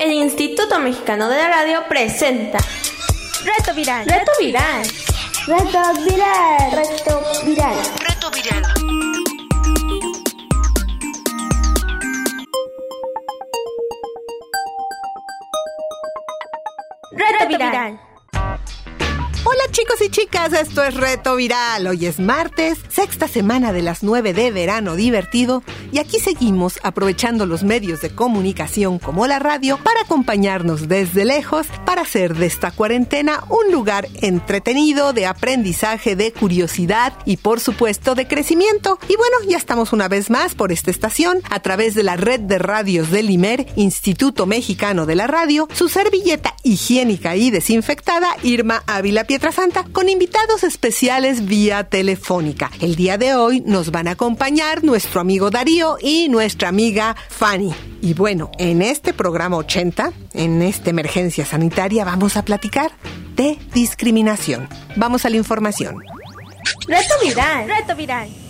El Instituto Mexicano de la Radio presenta Reto Viral. Reto Viral. Reto Viral. Reto Viral. Reto Viral. Reto Viral. Hola chicos y chicas, esto es Reto Viral. Hoy es martes, sexta semana de las 9 de verano divertido y aquí seguimos aprovechando los medios de comunicación como la radio para acompañarnos desde lejos para hacer de esta cuarentena un lugar entretenido, de aprendizaje, de curiosidad y por supuesto de crecimiento. Y bueno, ya estamos una vez más por esta estación a través de la red de radios del IMER, Instituto Mexicano de la Radio, su servilleta higiénica y desinfectada, Irma Ávila Pietrasanta, con invitados especiales vía telefónica. El día de hoy nos van a acompañar nuestro amigo Darío y nuestra amiga Fanny. Y bueno, en este programa 80, en esta emergencia sanitaria, vamos a platicar de discriminación. Vamos a la información. Reto Viral. Reto Viral.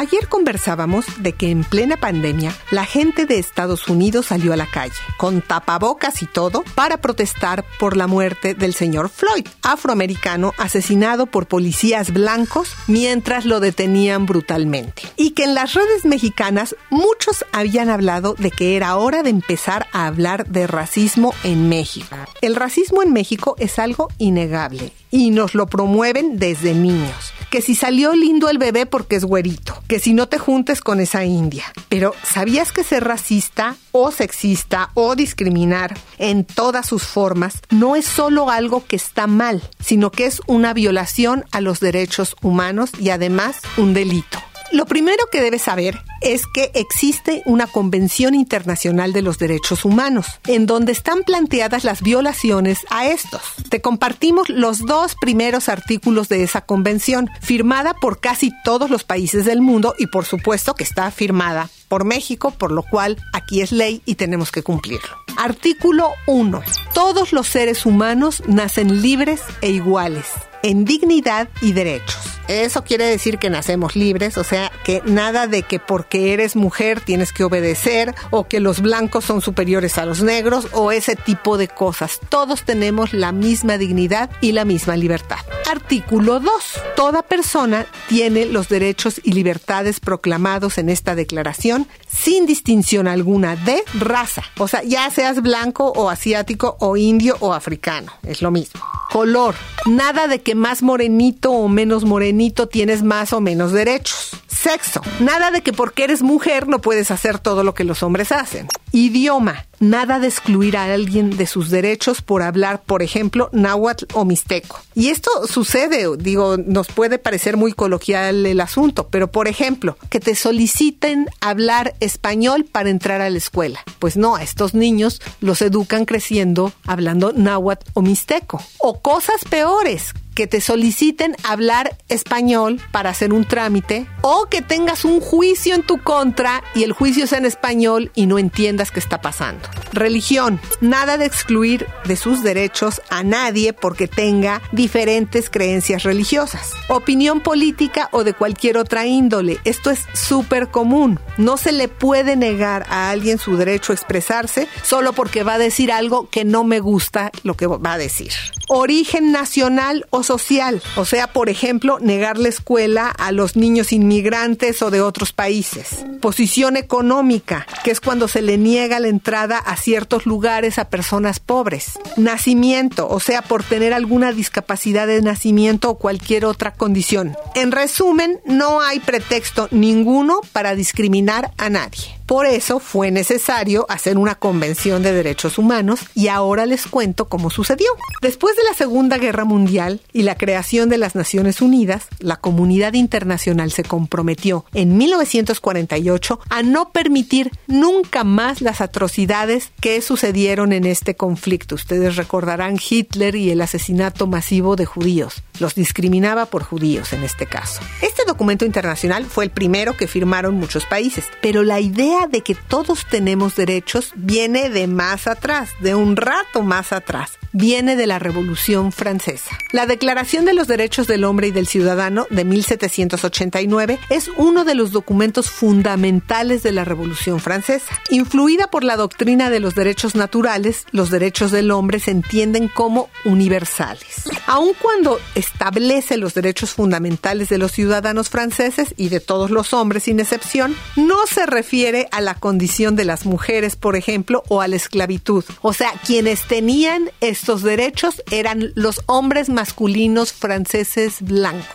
Ayer conversábamos de que en plena pandemia la gente de Estados Unidos salió a la calle, con tapabocas y todo, para protestar por la muerte del señor Floyd, afroamericano asesinado por policías blancos mientras lo detenían brutalmente. Y que en las redes mexicanas muchos habían hablado de que era hora de empezar a hablar de racismo en México. El racismo en México es algo innegable y nos lo promueven desde niños. Que si salió lindo el bebé porque es güerito, que si no te juntes con esa india. Pero ¿sabías que ser racista o sexista o discriminar en todas sus formas no es solo algo que está mal, sino que es una violación a los derechos humanos y además un delito? Lo primero que debes saber es que existe una Convención Internacional de los Derechos Humanos, en donde están planteadas las violaciones a estos. Te compartimos los dos primeros artículos de esa convención, firmada por casi todos los países del mundo y por supuesto que está firmada por México, por lo cual aquí es ley y tenemos que cumplirlo. Artículo 1. Todos los seres humanos nacen libres e iguales en dignidad y derechos. Eso quiere decir que nacemos libres, o sea, que nada de que porque eres mujer tienes que obedecer o que los blancos son superiores a los negros o ese tipo de cosas. Todos tenemos la misma dignidad y la misma libertad. Artículo 2. Toda persona tiene los derechos y libertades proclamados en esta declaración sin distinción alguna de raza. O sea, ya seas blanco o asiático o indio o africano, es lo mismo. Color. Nada de que más morenito o menos morenito tienes más o menos derechos. Sexo. Nada de que porque eres mujer no puedes hacer todo lo que los hombres hacen. Idioma. Nada de excluir a alguien de sus derechos por hablar, por ejemplo, náhuatl o mixteco. Y esto sucede, digo, nos puede parecer muy coloquial el asunto, pero por ejemplo, que te soliciten hablar español para entrar a la escuela. Pues no, a estos niños los educan creciendo hablando náhuatl o mixteco. O cosas peores, que te soliciten hablar español para hacer un trámite o que tengas un juicio en tu contra y el juicio sea en español y no entiendas qué está pasando. Religión, nada de excluir de sus derechos a nadie porque tenga diferentes creencias religiosas. Opinión política o de cualquier otra índole, esto es súper común. No se le puede negar a alguien su derecho a expresarse solo porque va a decir algo que no me gusta lo que va a decir. Origen nacional o social, o sea, por ejemplo, negar la escuela a los niños inmigrantes o de otros países. Posición económica, que es cuando se le niega la entrada a ciertos lugares a personas pobres. Nacimiento, o sea, por tener alguna discapacidad de nacimiento o cualquier otra condición. En resumen, no hay pretexto ninguno para discriminar a nadie. Por eso fue necesario hacer una convención de derechos humanos y ahora les cuento cómo sucedió. Después de la Segunda Guerra Mundial y la creación de las Naciones Unidas, la comunidad internacional se comprometió en 1948 a no permitir nunca más las atrocidades que sucedieron en este conflicto. Ustedes recordarán Hitler y el asesinato masivo de judíos. Los discriminaba por judíos en este caso. Este documento internacional fue el primero que firmaron muchos países, pero la idea de que todos tenemos derechos viene de más atrás, de un rato más atrás. Viene de la Revolución Francesa. La Declaración de los Derechos del Hombre y del Ciudadano de 1789 es uno de los documentos fundamentales de la Revolución Francesa. Influida por la doctrina de los derechos naturales, los derechos del hombre se entienden como universales. Aun cuando establece los derechos fundamentales de los ciudadanos franceses y de todos los hombres sin excepción, no se refiere a la condición de las mujeres, por ejemplo, o a la esclavitud. O sea, quienes tenían estos derechos eran los hombres masculinos franceses blancos.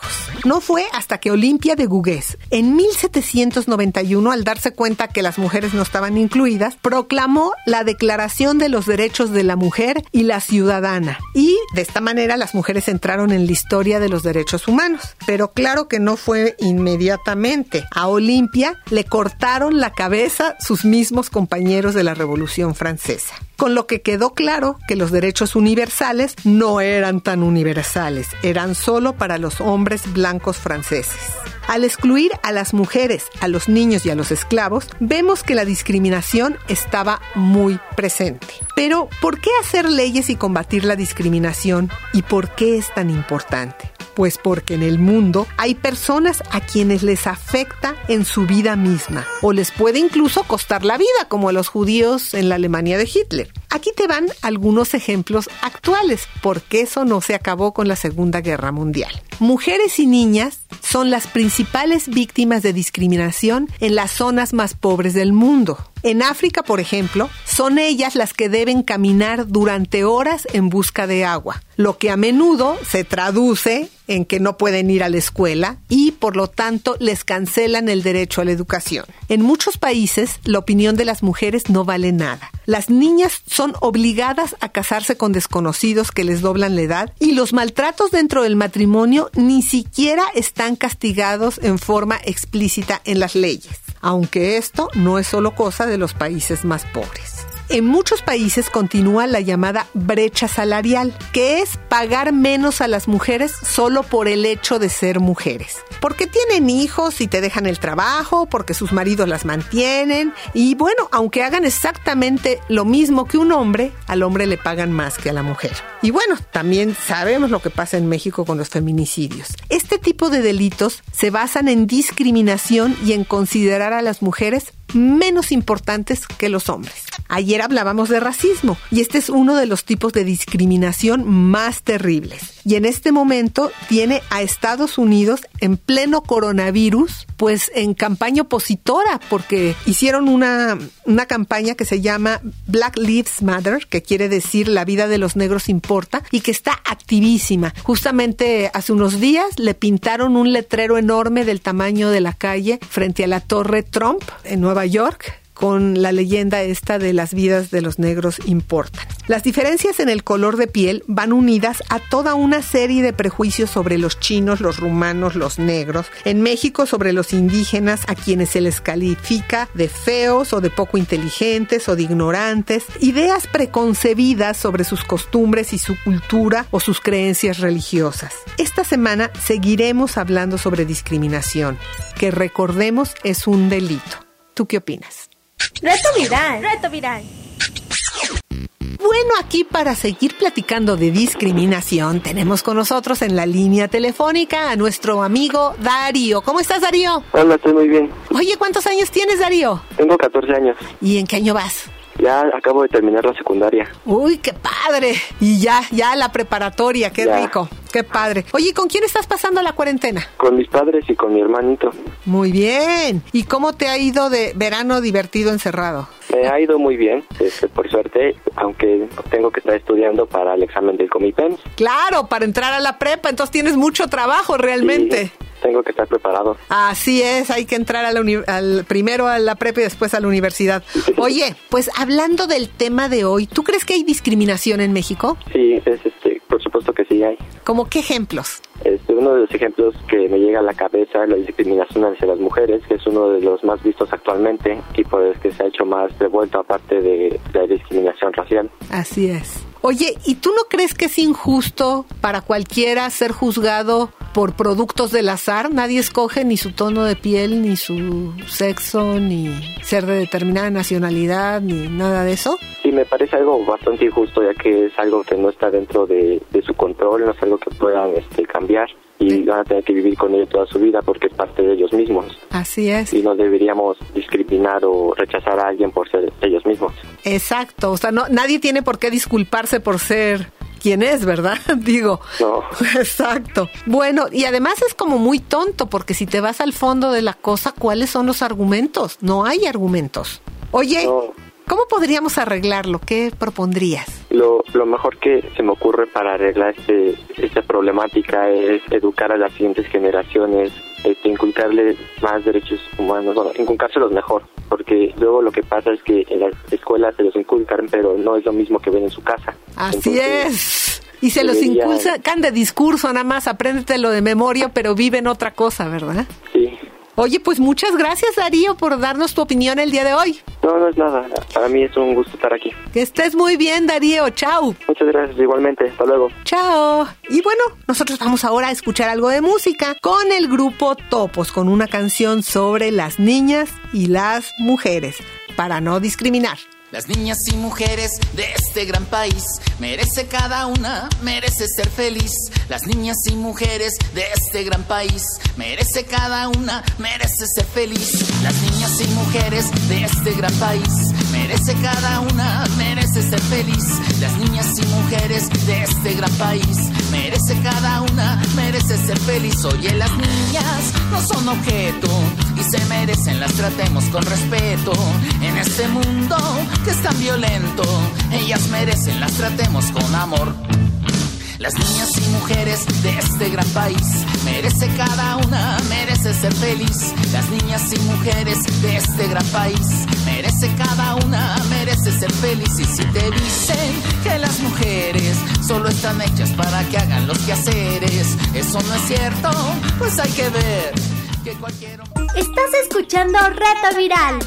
No fue hasta que Olimpia de Gougues, en 1791, al darse cuenta que las mujeres no estaban incluidas, proclamó la Declaración de los Derechos de la Mujer y la Ciudadana. Y de esta manera las mujeres entraron en la historia de los derechos humanos. Pero claro que no fue inmediatamente. A Olimpia le cortaron la cabeza sus mismos compañeros de la Revolución Francesa con lo que quedó claro que los derechos universales no eran tan universales, eran solo para los hombres blancos franceses. Al excluir a las mujeres, a los niños y a los esclavos, vemos que la discriminación estaba muy presente. Pero, ¿por qué hacer leyes y combatir la discriminación? ¿Y por qué es tan importante? Pues porque en el mundo hay personas a quienes les afecta en su vida misma o les puede incluso costar la vida, como a los judíos en la Alemania de Hitler. Aquí te van algunos ejemplos actuales, porque eso no se acabó con la Segunda Guerra Mundial. Mujeres y niñas son las principales víctimas de discriminación en las zonas más pobres del mundo. En África, por ejemplo, son ellas las que deben caminar durante horas en busca de agua, lo que a menudo se traduce en que no pueden ir a la escuela y por lo tanto les cancelan el derecho a la educación. En muchos países la opinión de las mujeres no vale nada. Las niñas son obligadas a casarse con desconocidos que les doblan la edad y los maltratos dentro del matrimonio ni siquiera están castigados en forma explícita en las leyes, aunque esto no es solo cosa de los países más pobres. En muchos países continúa la llamada brecha salarial, que es pagar menos a las mujeres solo por el hecho de ser mujeres. Porque tienen hijos y te dejan el trabajo, porque sus maridos las mantienen. Y bueno, aunque hagan exactamente lo mismo que un hombre, al hombre le pagan más que a la mujer. Y bueno, también sabemos lo que pasa en México con los feminicidios. Este tipo de delitos se basan en discriminación y en considerar a las mujeres menos importantes que los hombres. Ayer hablábamos de racismo y este es uno de los tipos de discriminación más terribles. Y en este momento tiene a Estados Unidos en pleno coronavirus, pues en campaña opositora, porque hicieron una, una campaña que se llama Black Lives Matter, que quiere decir la vida de los negros importa, y que está activísima. Justamente hace unos días le pintaron un letrero enorme del tamaño de la calle frente a la Torre Trump en Nueva York con la leyenda esta de las vidas de los negros importan. Las diferencias en el color de piel van unidas a toda una serie de prejuicios sobre los chinos, los rumanos, los negros, en México sobre los indígenas a quienes se les califica de feos o de poco inteligentes o de ignorantes, ideas preconcebidas sobre sus costumbres y su cultura o sus creencias religiosas. Esta semana seguiremos hablando sobre discriminación, que recordemos es un delito. ¿Tú qué opinas? Reto viral. Reto viral. Bueno, aquí para seguir platicando de discriminación, tenemos con nosotros en la línea telefónica a nuestro amigo Darío. ¿Cómo estás, Darío? Hola, estoy muy bien. Oye, ¿cuántos años tienes, Darío? Tengo 14 años. ¿Y en qué año vas? Ya acabo de terminar la secundaria. Uy, qué padre. Y ya, ya la preparatoria, qué Ya. rico. Qué padre. Oye, ¿con quién estás pasando la cuarentena? Con mis padres y con mi hermanito. Muy bien. ¿Y cómo te ha ido de verano divertido encerrado? Me ha ido muy bien, este, por suerte, aunque tengo que estar estudiando para el examen del Comipen. Claro, para entrar a la prepa, entonces tienes mucho trabajo realmente. Y tengo que estar preparado. Así es, hay que entrar a la uni- al, primero a la prepa y después a la universidad. Oye, pues hablando del tema de hoy, ¿tú crees que hay discriminación en México? Sí, es, este, por supuesto que sí hay. ¿Cómo qué ejemplos? Este, uno de los ejemplos que me llega a la cabeza es la discriminación hacia las mujeres, que es uno de los más vistos actualmente y por el que se ha hecho más revuelto aparte de la discriminación racial. Así es. Oye, ¿y tú no crees que es injusto para cualquiera ser juzgado por productos del azar. Nadie escoge ni su tono de piel, ni su sexo, ni ser de determinada nacionalidad, ni nada de eso. Sí, me parece algo bastante injusto, ya que es algo que no está dentro de, su control, no es algo que puedan este, cambiar y van a tener que vivir con ello toda su vida porque es parte de ellos mismos. Así es. Y no deberíamos discriminar o rechazar a alguien por ser ellos mismos. Exacto, o sea, no, nadie tiene por qué disculparse por ser quien es, ¿verdad? Digo. No. Exacto. Bueno, y además es como muy tonto porque si te vas al fondo de la cosa, ¿cuáles son los argumentos? No hay argumentos. Oye, ¿Cómo podríamos arreglarlo? ¿Qué propondrías? Lo, lo mejor que se me ocurre para arreglar este, esta problemática es educar a las siguientes generaciones, este, inculcarles más derechos humanos, bueno, inculcárselos mejor, porque luego lo que pasa es que en las escuelas se los inculcan, pero no es lo mismo que ven en su casa. Así es. Y se los inculcan de discurso nada más, apréndetelo de memoria, pero viven otra cosa, ¿verdad? Sí. Oye, pues muchas gracias Darío por darnos tu opinión el día de hoy. No, no es nada. Para mí es un gusto estar aquí. Que estés muy bien Darío. Chao. Muchas gracias igualmente. Hasta luego. Chao. Y bueno, nosotros vamos ahora a escuchar algo de música con el grupo Topos, con una canción sobre las niñas y las mujeres, para no discriminar. Las niñas y mujeres de este gran país merece cada una, merece ser feliz. Las niñas y mujeres de este gran país merece cada una, merece ser feliz. Las niñas y mujeres de este gran país merece cada una, merece ser feliz. Las niñas y mujeres de este gran país merece cada una, merece ser feliz. Oye, las niñas no son objeto y se merecen las tratemos con respeto en este mundo que es tan violento. Ellas merecen, las tratemos con amor. Las niñas y mujeres de este gran país merece cada una, merece ser feliz. Las niñas y mujeres de este gran país merece cada una, merece ser feliz. Y si te dicen que las mujeres solo están hechas para que hagan los quehaceres, eso no es cierto, pues hay que ver que cualquier Estás escuchando Reto Viral.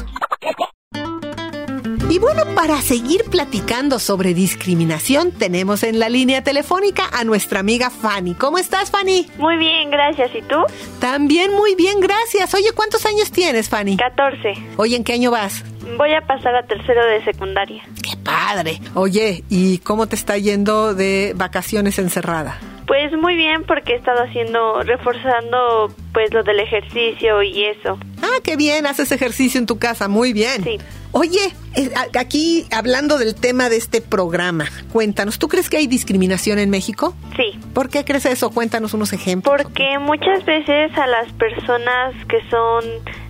Y bueno, para seguir platicando sobre discriminación, tenemos en la línea telefónica a nuestra amiga Fanny. ¿Cómo estás, Fanny? Muy bien, gracias. ¿Y tú? También muy bien, gracias. Oye, ¿cuántos años tienes, Fanny? 14. Oye, ¿en qué año vas? Voy a pasar a tercero de secundaria. ¡Qué padre! Oye, ¿y cómo te está yendo de vacaciones encerrada? Pues muy bien porque he estado haciendo, reforzando pues lo del ejercicio y eso. Ah, qué bien, haces ejercicio en tu casa, muy bien. Sí. Oye, eh, aquí hablando del tema de este programa, cuéntanos, ¿tú crees que hay discriminación en México? Sí. ¿Por qué crees eso? Cuéntanos unos ejemplos. Porque muchas veces a las personas que son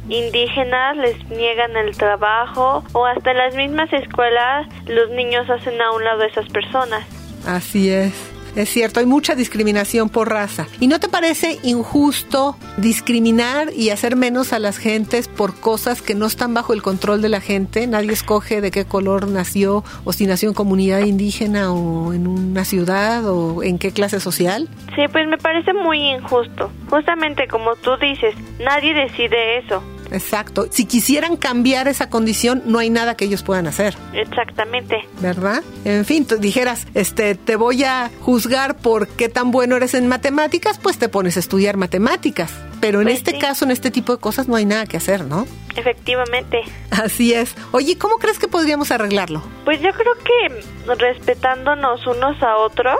indígenas les niegan el trabajo o hasta en las mismas escuelas los niños hacen a un lado a esas personas. Así es. Es cierto, hay mucha discriminación por raza. ¿Y no te parece injusto discriminar y hacer menos a las gentes por cosas que no están bajo el control de la gente? Nadie escoge de qué color nació o si nació en comunidad indígena o en una ciudad o en qué clase social. Sí, pues me parece muy injusto. Justamente como tú dices, nadie decide eso. Exacto. Si quisieran cambiar esa condición, no hay nada que ellos puedan hacer. Exactamente. ¿Verdad? En fin, tú dijeras, este, te voy a juzgar por qué tan bueno eres en matemáticas, pues te pones a estudiar matemáticas. Pero en Pues este sí. caso, en este tipo de cosas, no hay nada que hacer, ¿no? Efectivamente. Así es. Oye, ¿cómo crees que podríamos arreglarlo? Pues yo creo que respetándonos unos a otros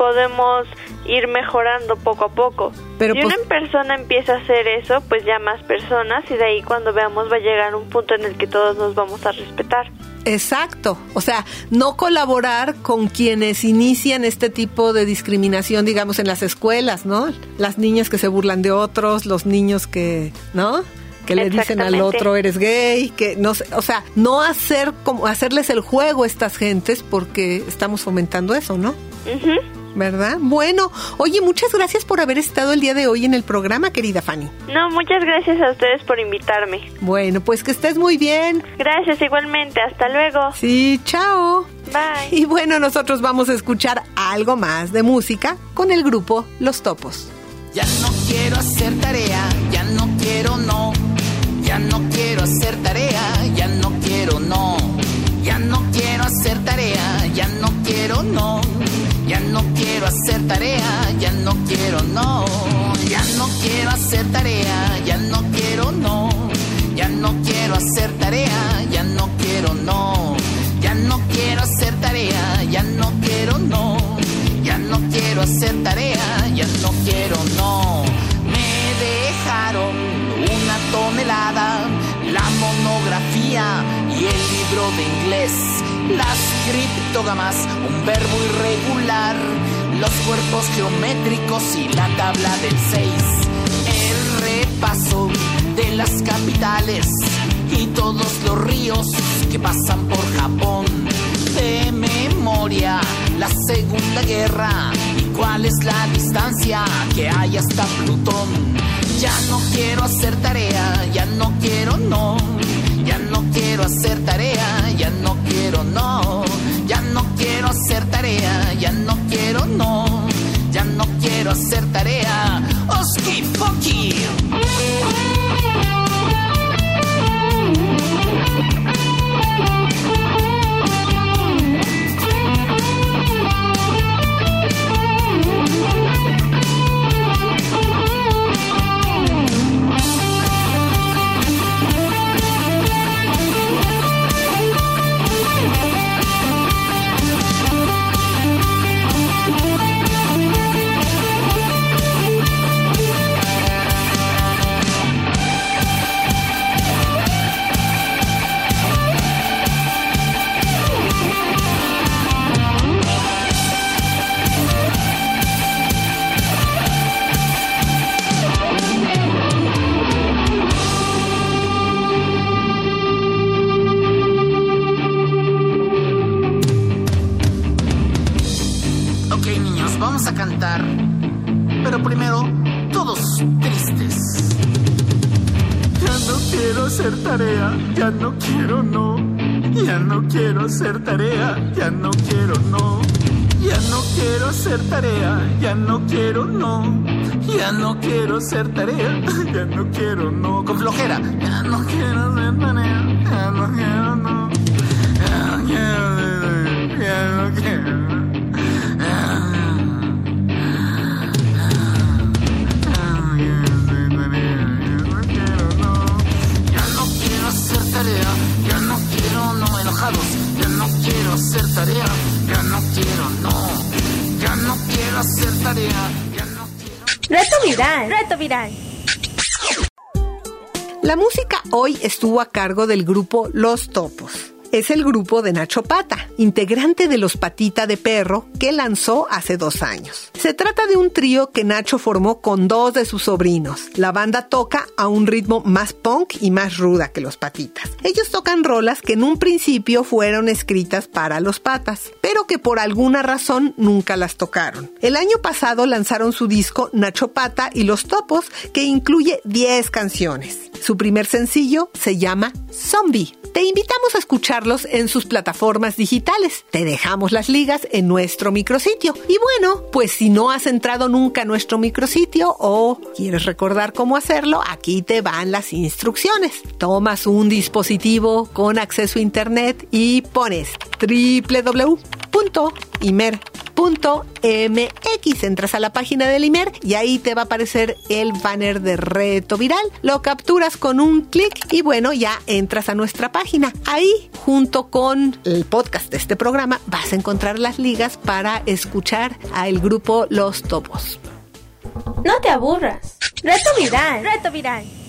podemos ir mejorando poco a poco. Pero si pues- una persona empieza a hacer eso, pues ya más personas y de ahí cuando veamos va a llegar un punto en el que todos nos vamos a respetar. Exacto. O sea, no colaborar con quienes inician este tipo de discriminación, digamos, en las escuelas, ¿no? Las niñas que se burlan de otros, los niños que, ¿no? Que le dicen al otro eres gay, que no sé, o sea, no hacer como hacerles el juego a estas gentes porque estamos fomentando eso, ¿no? Ujú. ¿Verdad? Bueno, oye, muchas gracias por haber estado el día de hoy en el programa, querida Fanny. No, muchas gracias a ustedes por invitarme. Bueno, pues que estés muy bien. Gracias igualmente. Hasta luego. Sí, chao. Bye. Y bueno, nosotros vamos a escuchar algo más de música con el grupo Los Topos. Ya no quiero hacer tarea, ya no quiero no. Ya no quiero hacer tarea, ya no quiero no. Ya no quiero hacer tarea, ya no quiero no no quiero hacer tarea, ya no quiero no, ya no quiero hacer tarea, ya no quiero no, ya no quiero hacer tarea, ya no quiero no, ya no quiero hacer tarea, ya no quiero no, ya no quiero hacer tarea, ya no quiero no. Me dejaron una tonelada, la monografía y el libro de inglés las criptogamas, un verbo irregular, los cuerpos geométricos y la tabla del 6. El repaso de las capitales y todos los ríos que pasan por Japón. De memoria, la Segunda Guerra y cuál es la distancia que hay hasta Plutón. Ya no quiero hacer tarea, ya no quiero, no. Ya no quiero hacer tarea, ya no quiero, no. Ya no quiero hacer tarea, ya no quiero, no. Ya no quiero hacer tarea. Oski Poki. Cantar. Pero primero, todos tristes. Ya no quiero hacer tarea, ya no quiero, no. Ya no quiero hacer tarea, ya no quiero, no. Ya no quiero hacer tarea, ya no quiero, no. Ya no quiero hacer tarea, ya no quiero, no. Con flojera. Ya no quiero hacer tarea, ya no quiero, no. Ya no quiero, ya no quiero. Ya no quiero, no enojados, ya no quiero hacer tarea, ya no quiero, no, ya no quiero hacer tarea, ya no quiero. Reto viral. Reto viral. La música hoy estuvo a cargo del grupo Los Topos. Es el grupo de Nacho Pata, integrante de Los Patita de Perro, que lanzó hace dos años. Se trata de un trío que Nacho formó con dos de sus sobrinos. La banda toca a un ritmo más punk y más ruda que Los Patitas. Ellos tocan rolas que en un principio fueron escritas para Los Patas, pero que por alguna razón nunca las tocaron. El año pasado lanzaron su disco Nacho Pata y Los Topos, que incluye 10 canciones. Su primer sencillo se llama Zombie. Te invitamos a en sus plataformas digitales. Te dejamos las ligas en nuestro micrositio. Y bueno, pues si no has entrado nunca a nuestro micrositio o quieres recordar cómo hacerlo, aquí te van las instrucciones. Tomas un dispositivo con acceso a internet y pones www.imer.mx. Entras a la página del Imer y ahí te va a aparecer el banner de reto viral. Lo capturas con un clic y bueno, ya entras a nuestra página. Ahí, junto con el podcast de este programa, vas a encontrar las ligas para escuchar al grupo Los Topos. No te aburras. Reto viral. Reto viral.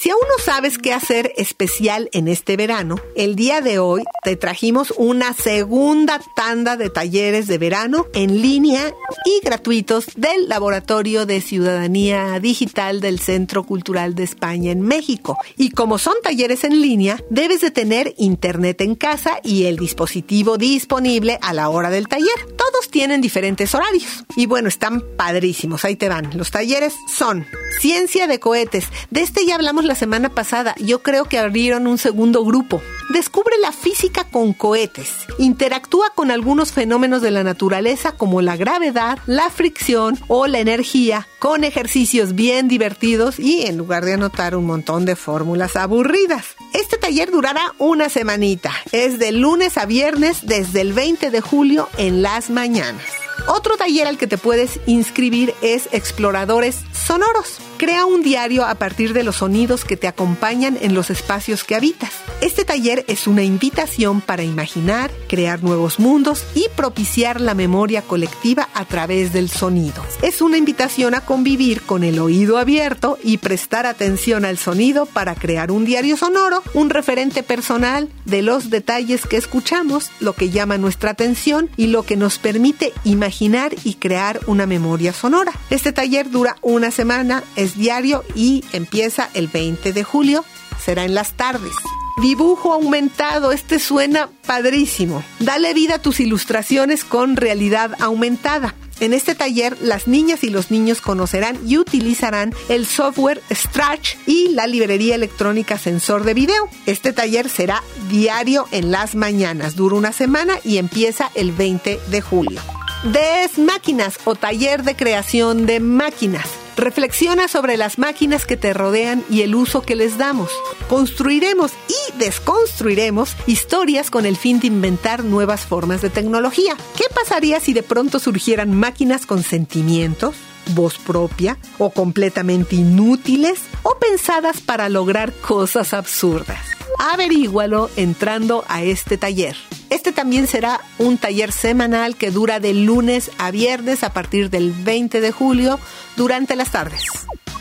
Si aún no sabes qué hacer especial en este verano, el día de hoy te trajimos una segunda tanda de talleres de verano en línea y gratuitos del Laboratorio de Ciudadanía Digital del Centro Cultural de España en México. Y como son talleres en línea, debes de tener internet en casa y el dispositivo disponible a la hora del taller. Todos tienen diferentes horarios. Y bueno, están padrísimos. Ahí te van. Los talleres son Ciencia de cohetes. De este ya hablamos la semana pasada. Yo creo que abrieron un segundo grupo. Descubre la física con cohetes. Interactúa con algunos fenómenos de la naturaleza como la gravedad, la fricción o la energía con ejercicios bien divertidos y en lugar de anotar un montón de fórmulas aburridas. Este taller durará una semanita. Es de lunes a viernes desde el 20 de julio en las mañanas. Otro taller al que te puedes inscribir es Exploradores Sonoros. Crea un diario a partir de los sonidos que te acompañan en los espacios que habitas. Este taller es una invitación para imaginar, crear nuevos mundos y propiciar la memoria colectiva a través del sonido. Es una invitación a convivir con el oído abierto y prestar atención al sonido para crear un diario sonoro, un referente personal de los detalles que escuchamos, lo que llama nuestra atención y lo que nos permite imaginar y crear una memoria sonora. Este taller dura una semana, diario y empieza el 20 de julio. Será en las tardes. Dibujo aumentado, este suena padrísimo. Dale vida a tus ilustraciones con realidad aumentada. En este taller, las niñas y los niños conocerán y utilizarán el software Stretch y la librería electrónica Sensor de Video. Este taller será diario en las mañanas, dura una semana y empieza el 20 de julio. Des Máquinas o taller de creación de máquinas. Reflexiona sobre las máquinas que te rodean y el uso que les damos. Construiremos y desconstruiremos historias con el fin de inventar nuevas formas de tecnología. ¿Qué pasaría si de pronto surgieran máquinas con sentimientos? voz propia o completamente inútiles o pensadas para lograr cosas absurdas. Averígualo entrando a este taller. Este también será un taller semanal que dura de lunes a viernes a partir del 20 de julio durante las tardes.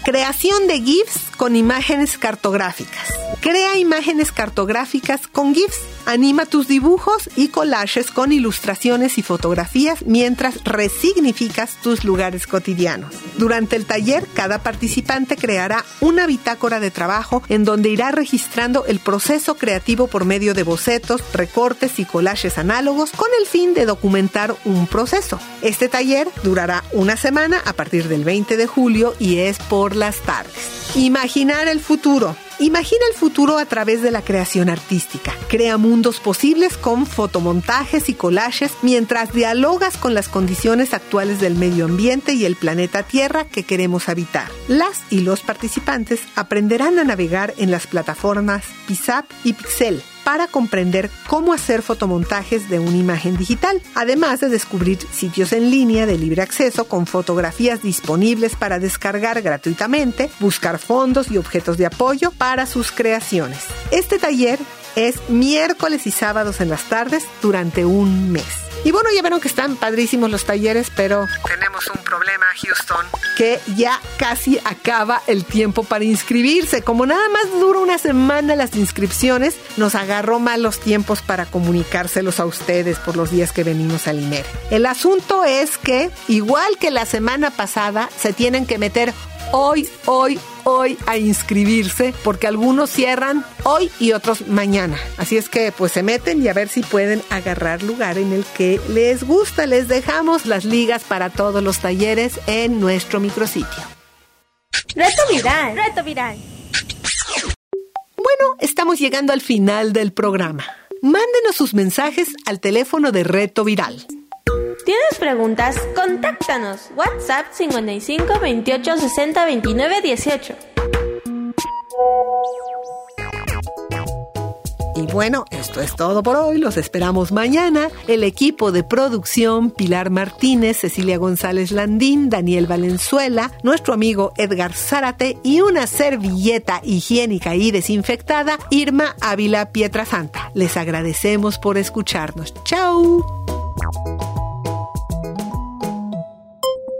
Creación de GIFs con imágenes cartográficas. Crea imágenes cartográficas con GIFs. Anima tus dibujos y collages con ilustraciones y fotografías mientras resignificas tus lugares cotidianos. Durante el taller, cada participante creará una bitácora de trabajo en donde irá registrando el proceso creativo por medio de bocetos, recortes y collages análogos con el fin de documentar un proceso. Este taller durará una semana a partir del 20 de julio y es por las tardes. Imaginar el futuro. Imagina el futuro a través de la creación artística. Crea mundos posibles con fotomontajes y collages mientras dialogas con las condiciones actuales del medio ambiente y el planeta Tierra que queremos habitar. Las y los participantes aprenderán a navegar en las plataformas PISAP y Pixel para comprender cómo hacer fotomontajes de una imagen digital, además de descubrir sitios en línea de libre acceso con fotografías disponibles para descargar gratuitamente, buscar fondos y objetos de apoyo para sus creaciones. Este taller es miércoles y sábados en las tardes durante un mes. Y bueno, ya vieron que están padrísimos los talleres, pero tenemos un problema, Houston, que ya casi acaba el tiempo para inscribirse. Como nada más dura una semana las inscripciones, nos agarró mal los tiempos para comunicárselos a ustedes por los días que venimos al INER. El asunto es que, igual que la semana pasada, se tienen que meter hoy, hoy, hoy a inscribirse porque algunos cierran hoy y otros mañana. Así es que pues se meten y a ver si pueden agarrar lugar en el que les gusta. Les dejamos las ligas para todos los talleres en nuestro micrositio. Reto viral. Reto viral. Bueno, estamos llegando al final del programa. Mándenos sus mensajes al teléfono de Reto Viral ¿Tienes preguntas? Contáctanos. WhatsApp 55 28 60 29 18. Y bueno, esto es todo por hoy. Los esperamos mañana. El equipo de producción, Pilar Martínez, Cecilia González Landín, Daniel Valenzuela, nuestro amigo Edgar Zárate y una servilleta higiénica y desinfectada, Irma Ávila Pietrasanta. Les agradecemos por escucharnos. ¡Chao!